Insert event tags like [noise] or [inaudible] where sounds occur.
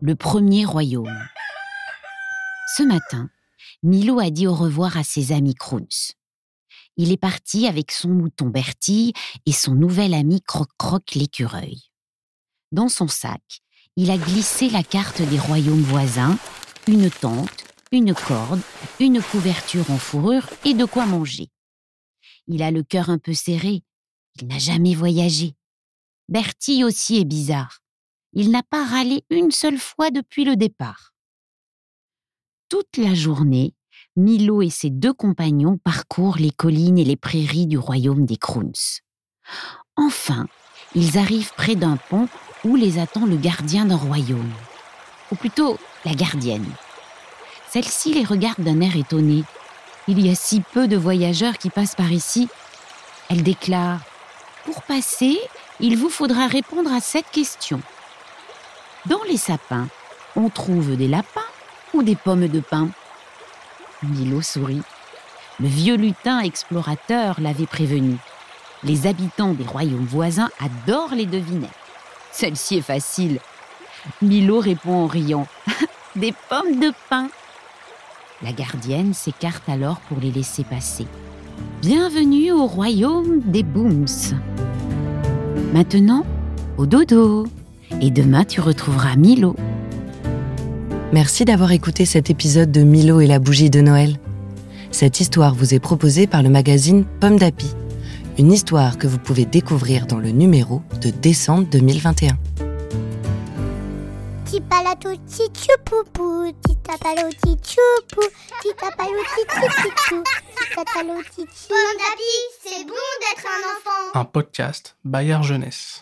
Le premier royaume. Ce matin, Milo a dit au revoir à ses amis Crunch. Il est parti avec son mouton Bertie et son nouvel ami Croc-Croc l'écureuil. Dans son sac, il a glissé la carte des royaumes voisins, une tente, une corde, une couverture en fourrure et de quoi manger. Il a le cœur un peu serré. Il n'a jamais voyagé. Bertie aussi est bizarre. Il n'a pas râlé une seule fois depuis le départ. Toute la journée, Milo et ses deux compagnons parcourent les collines et les prairies du royaume des Crowns. Enfin, ils arrivent près d'un pont où les attend le gardien d'un royaume. Ou plutôt, la gardienne. Celle-ci les regarde d'un air étonné. Il y a si peu de voyageurs qui passent par ici. Elle déclare Pour passer, il vous faudra répondre à cette question. Dans les sapins, on trouve des lapins ou des pommes de pin Milo sourit. Le vieux lutin explorateur l'avait prévenu. Les habitants des royaumes voisins adorent les devinettes. Celle-ci est facile. Milo répond en riant. [laughs] des pommes de pin. La gardienne s'écarte alors pour les laisser passer. Bienvenue au royaume des Booms. Maintenant, au dodo. Et demain, tu retrouveras Milo. Merci d'avoir écouté cet épisode de Milo et la bougie de Noël. Cette histoire vous est proposée par le magazine Pomme d'Api. Une histoire que vous pouvez découvrir dans le numéro de décembre 2021. Tipalato tichupupu, titapalo tichupu, titapalo tichichichou, titatalo tichi. Pomme d'api, c'est bon d'être un enfant. Un podcast Bayard Jeunesse.